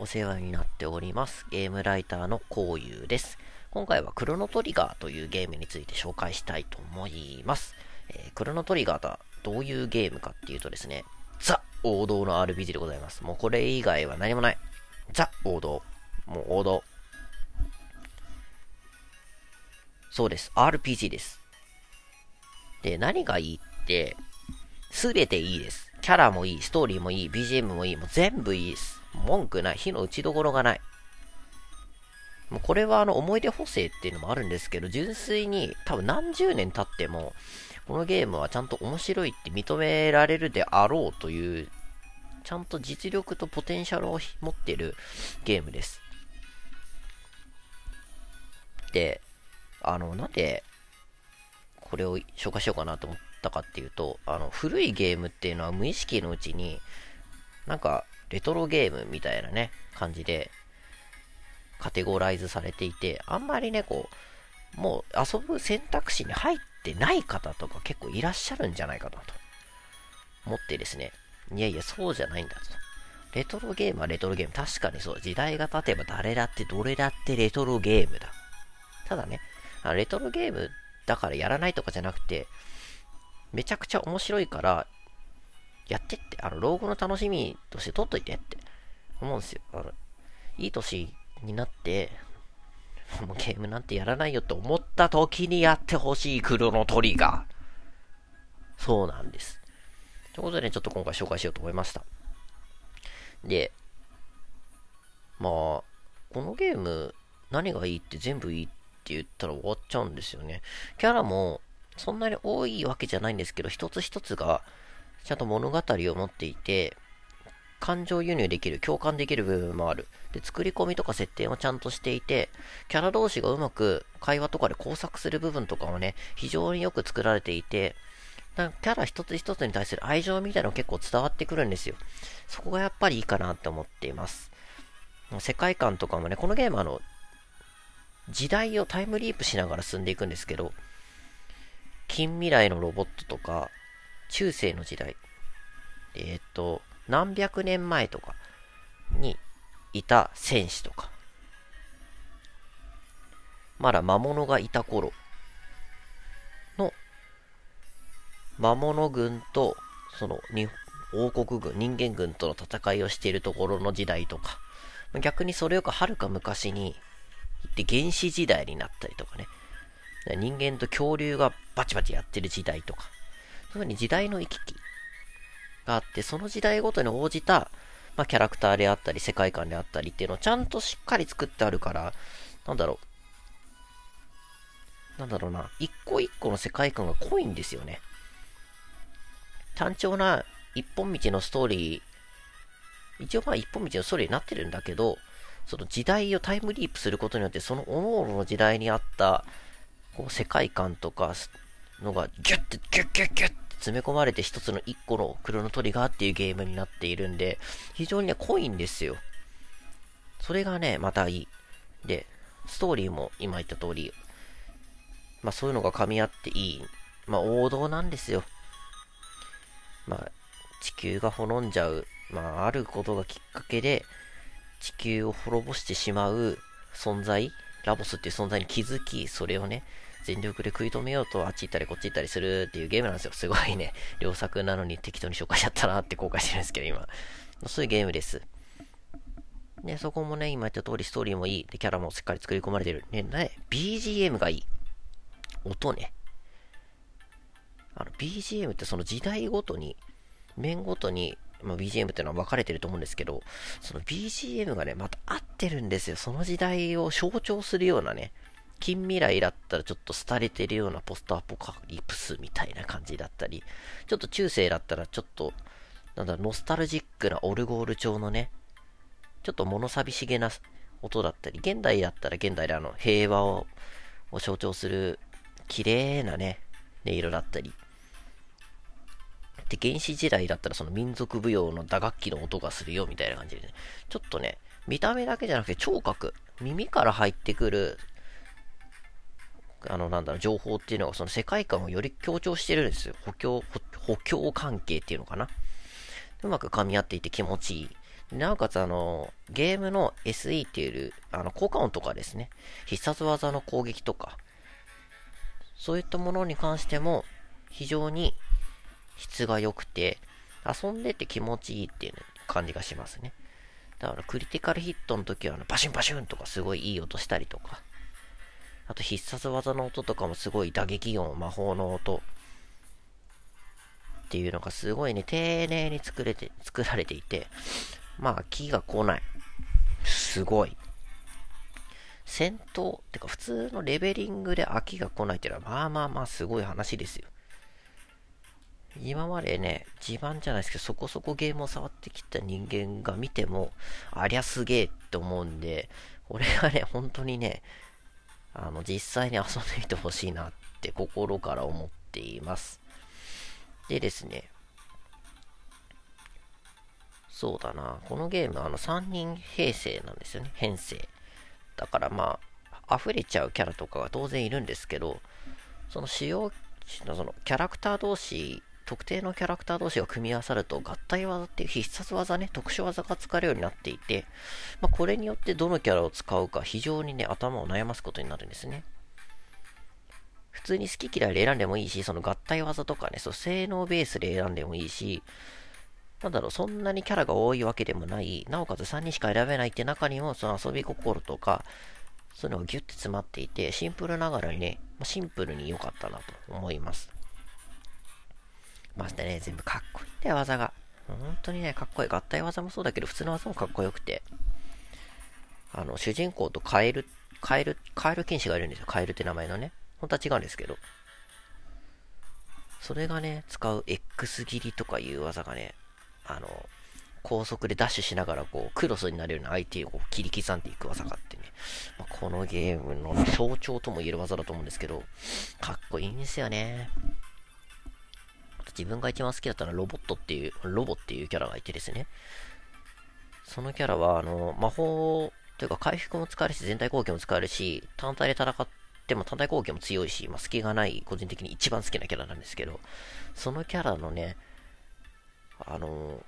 お世話になっております。ゲームライターのこうゆうです。今回はクロノトリガーというゲームについて紹介したいと思います。えー、クロノトリガーとはどういうゲームかっていうとですね、ザ王道の RPG でございます。もうこれ以外は何もない。ザ王道。もう王道。そうです。RPG です。で、何がいいって、すべていいです。キャラもいい、ストーリーもいい、BGM もいい、もう全部いいです。文句ない。火の打ちどころがない。もうこれはあの思い出補正っていうのもあるんですけど、純粋に多分何十年経っても、このゲームはちゃんと面白いって認められるであろうという、ちゃんと実力とポテンシャルを持ってるゲームです。で、あの、なんで、これを紹介しようかなと思ったかっていうと、あの、古いゲームっていうのは無意識のうちに、なんか、レトロゲームみたいなね、感じで、カテゴライズされていて、あんまりね、こう、もう遊ぶ選択肢に入ってない方とか結構いらっしゃるんじゃないかなと思ってですね、いやいや、そうじゃないんだと。レトロゲームはレトロゲーム。確かにそう。時代が経てば誰だってどれだってレトロゲームだ。ただね、レトロゲームだからやらないとかじゃなくて、めちゃくちゃ面白いから、やってって、あの、老後の楽しみとして取っといてって思うんですよ。あの、いい年になって、もうゲームなんてやらないよって思った時にやってほしいクロノトリガー。そうなんです。ということでね、ちょっと今回紹介しようと思いました。で、まあ、このゲーム、何がいいって全部いいって言ったら終わっちゃうんですよね。キャラも、そんなに多いわけじゃないんですけど、一つ一つが、ちゃんと物語を持っていて、感情輸入できる、共感できる部分もある。で、作り込みとか設定もちゃんとしていて、キャラ同士がうまく会話とかで工作する部分とかもね、非常によく作られていて、なんかキャラ一つ一つに対する愛情みたいなの結構伝わってくるんですよ。そこがやっぱりいいかなって思っています。世界観とかもね、このゲームあの、時代をタイムリープしながら進んでいくんですけど、近未来のロボットとか、中世の時代、えっ、ー、と、何百年前とかにいた戦士とか、まだ魔物がいた頃の魔物軍とその王国軍、人間軍との戦いをしているところの時代とか、逆にそれよくはるか昔に行って原始時代になったりとかね、人間と恐竜がバチバチやってる時代とか、いうふうに時代の行き来があって、その時代ごとに応じた、まあ、キャラクターであったり、世界観であったりっていうのをちゃんとしっかり作ってあるから、なんだろう。なんだろうな。一個一個の世界観が濃いんですよね。単調な一本道のストーリー、一応まあ一本道のストーリーになってるんだけど、その時代をタイムリープすることによって、その各々の時代にあった、こう世界観とかのがギュッてギュッギュッギュッ詰め込まれて一つの一個のクロノトリガーっていうゲームになっているんで、非常にね、濃いんですよ。それがね、またいい。で、ストーリーも今言った通り、まあそういうのが噛み合っていい。まあ王道なんですよ。まあ、地球が滅んじゃう。まああることがきっかけで、地球を滅ぼしてしまう存在、ラボスっていう存在に気づき、それをね、全力で食い止めようとあっち行ったりこっち行ったりするっていうゲームなんですよ。すごいね、良作なのに適当に紹介しちゃったなって後悔してるんですけど、今。そういうゲームです。ね、そこもね、今言った通りストーリーもいい。で、キャラもしっかり作り込まれてる。ね、ね、BGM がいい。音ね。あの、BGM ってその時代ごとに、面ごとに、まあ、BGM っていうのは分かれてると思うんですけど、その BGM がね、また合ってるんですよ。その時代を象徴するようなね、近未来だったらちょっと廃れてるようなポストアポカリプスみたいな感じだったり、ちょっと中世だったらちょっと、なんだノスタルジックなオルゴール調のね、ちょっと物寂しげな音だったり、現代だったら現代であの平和を象徴する綺麗なね、音色だったり、で、原始時代だったらその民族舞踊の打楽器の音がするよみたいな感じでね、ちょっとね、見た目だけじゃなくて聴覚、耳から入ってくるあの、なんだろう、情報っていうのがその世界観をより強調してるんですよ。補強、補強関係っていうのかな。うまく噛み合っていて気持ちいい。なおかつあの、ゲームの SE っていう、あの、効果音とかですね、必殺技の攻撃とか、そういったものに関しても、非常に質が良くて、遊んでて気持ちいいっていう感じがしますね。だからクリティカルヒットの時はあのバシュンバシュンとかすごいいい音したりとか、あと必殺技の音とかもすごい打撃音、魔法の音っていうのがすごいね、丁寧に作れて、作られていて、まあ、気が来ない。すごい。戦闘、ってか普通のレベリングで飽きが来ないっていうのは、まあまあまあすごい話ですよ。今までね、自慢じゃないですけど、そこそこゲームを触ってきた人間が見ても、ありゃすげえって思うんで、俺はね、本当にね、あの、実際に遊んでみてほしいなって心から思っています。でですね、そうだな、このゲーム、あの、3人編成なんですよね、編成。だからまあ、溢れちゃうキャラとかが当然いるんですけど、その主要、そのキャラクター同士特定のキャラクター同士が組み合わさると合体技っていう必殺技ね、特殊技が使えるようになっていて、まあ、これによってどのキャラを使うか非常にね、頭を悩ますことになるんですね。普通に好き嫌いで選んでもいいし、その合体技とかね、そう性能ベースで選んでもいいし、なんだろう、そんなにキャラが多いわけでもない、なおかつ3人しか選べないって中にも、その遊び心とか、そういうのがギュッて詰まっていて、シンプルながらにね、シンプルに良かったなと思います。ましてね、全部かっこいいんだよ、技が。本当にね、かっこいい。合体技もそうだけど、普通の技もかっこよくて。あの、主人公とカエル、カエル、カエル剣士がいるんですよ。カエルって名前のね。本当は違うんですけど。それがね、使う X 切りとかいう技がね、あの、高速でダッシュしながらこう、クロスになるような相手をこう切り刻んでいく技があってね、まあ、このゲームの象徴とも言える技だと思うんですけど、かっこいいんですよね。自分が一番好きだったのはロボットっていう、ロボっていうキャラがいてですね。そのキャラは、あの、魔法というか回復も使えるし、全体攻撃も使えるし、単体で戦っても単体攻撃も強いし、まあ、隙がない、個人的に一番好きなキャラなんですけど、そのキャラのね、あの、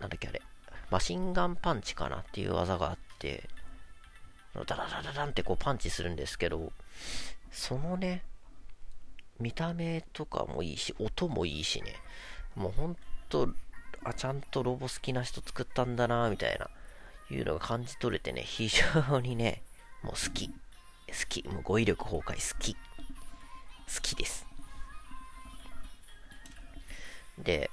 なんだっけあれ、マシンガンパンチかなっていう技があって、ダダダダダンってこうパンチするんですけど、そのね、見た目とかもいいし、音もいいしね。もうほんと、あ、ちゃんとロボ好きな人作ったんだな、みたいな、いうのが感じ取れてね、非常にね、もう好き。好き。もう語彙力崩壊好き。好きです。で、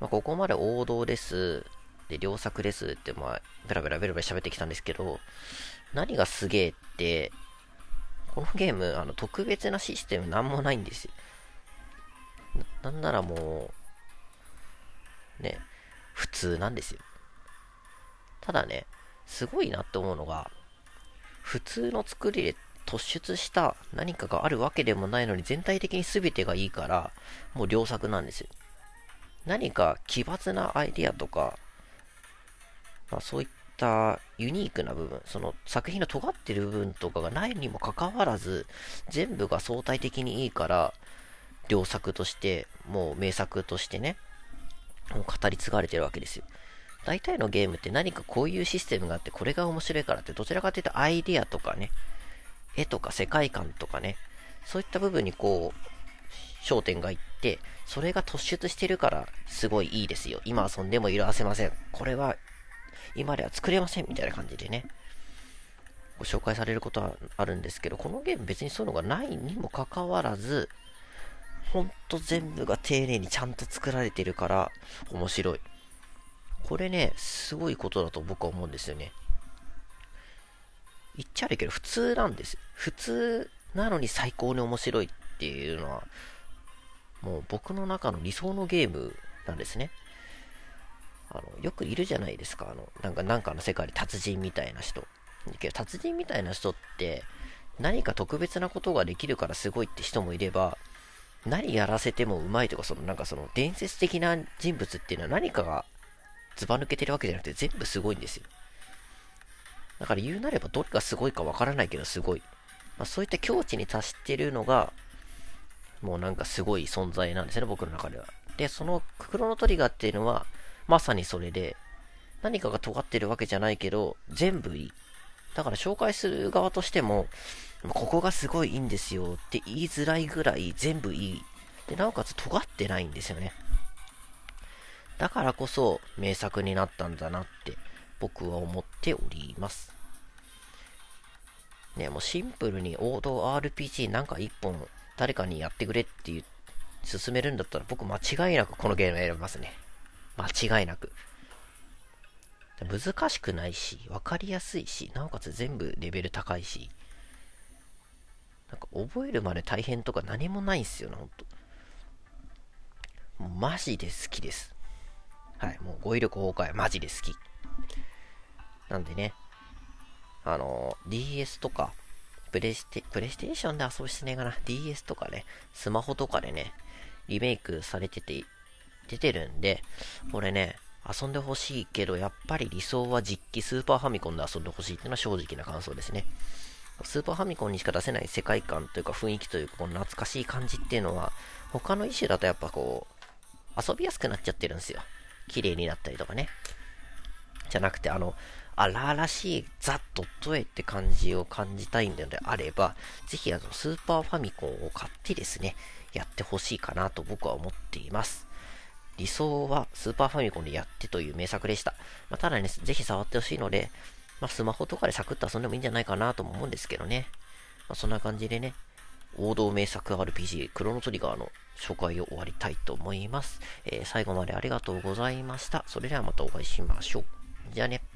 まあ、ここまで王道です。で、良作ですって、まあ、ベラベラベラベラ喋ってきたんですけど、何がすげえって、このゲーム、あの、特別なシステムなんもないんですよ。ななんならもう、ね、普通なんですよ。ただね、すごいなって思うのが、普通の作りで突出した何かがあるわけでもないのに全体的に全てがいいから、もう良作なんですよ。何か奇抜なアイディアとか、まあ、そういっったユニークな部分、その作品の尖ってる部分とかがないにもかかわらず、全部が相対的にいいから、良作として、もう名作としてね、もう語り継がれてるわけですよ。大体のゲームって何かこういうシステムがあってこれが面白いからってどちらかというとアイディアとかね、絵とか世界観とかね、そういった部分にこう、焦点がいって、それが突出してるからすごいいいですよ。今遊んでも色あせません。これは今では作れませんみたいな感じでね、ご紹介されることはあるんですけど、このゲーム別にそういうのがないにもかかわらず、ほんと全部が丁寧にちゃんと作られてるから面白い。これね、すごいことだと僕は思うんですよね。言っちゃあるけど普通なんです。普通なのに最高に面白いっていうのは、もう僕の中の理想のゲームなんですね。あの、よくいるじゃないですか。あの、なんか、なんかの世界で達人みたいな人。けど、達人みたいな人って、何か特別なことができるからすごいって人もいれば、何やらせてもうまいとか、その、なんかその、伝説的な人物っていうのは何かがずば抜けてるわけじゃなくて、全部すごいんですよ。だから言うなれば、どれがすごいかわからないけど、すごい。まあ、そういった境地に達してるのが、もうなんかすごい存在なんですね、僕の中では。で、そのクロノトリガーっていうのは、まさにそれで、何かが尖ってるわけじゃないけど、全部いい。だから紹介する側としても、ここがすごいいいんですよって言いづらいぐらい全部いい。で、なおかつ尖ってないんですよね。だからこそ名作になったんだなって僕は思っております。ね、もうシンプルに王道 RPG なんか一本誰かにやってくれって言進めるんだったら僕間違いなくこのゲーム選びますね。間違いなく。難しくないし、わかりやすいし、なおかつ全部レベル高いし、なんか覚えるまで大変とか何もないんすよね、ほんと。マジで好きです。はい、もう語彙力崩壊マジで好き。なんでね、あの、DS とか、プレステ、プレイステーションで遊ぶしてねえかな。DS とかね、スマホとかでね、リメイクされてて、出てるんで、これね、遊んでほしいけど、やっぱり理想は実機スーパーファミコンで遊んでほしいっていうのは正直な感想ですね。スーパーファミコンにしか出せない世界観というか雰囲気というか、この懐かしい感じっていうのは、他の一種だとやっぱこう、遊びやすくなっちゃってるんですよ。綺麗になったりとかね。じゃなくて、あの、荒々しいザ・ドット絵って感じを感じたいんであれば、ぜひあの、スーパーファミコンを買ってですね、やってほしいかなと僕は思っています。理想はスーパーファミコンでやってという名作でした。まあ、ただね、ぜひ触ってほしいので、まあ、スマホとかでサクッと遊んでもいいんじゃないかなとも思うんですけどね。まあ、そんな感じでね、王道名作 RPG クロノトリガーの紹介を終わりたいと思います。えー、最後までありがとうございました。それではまたお会いしましょう。じゃあね。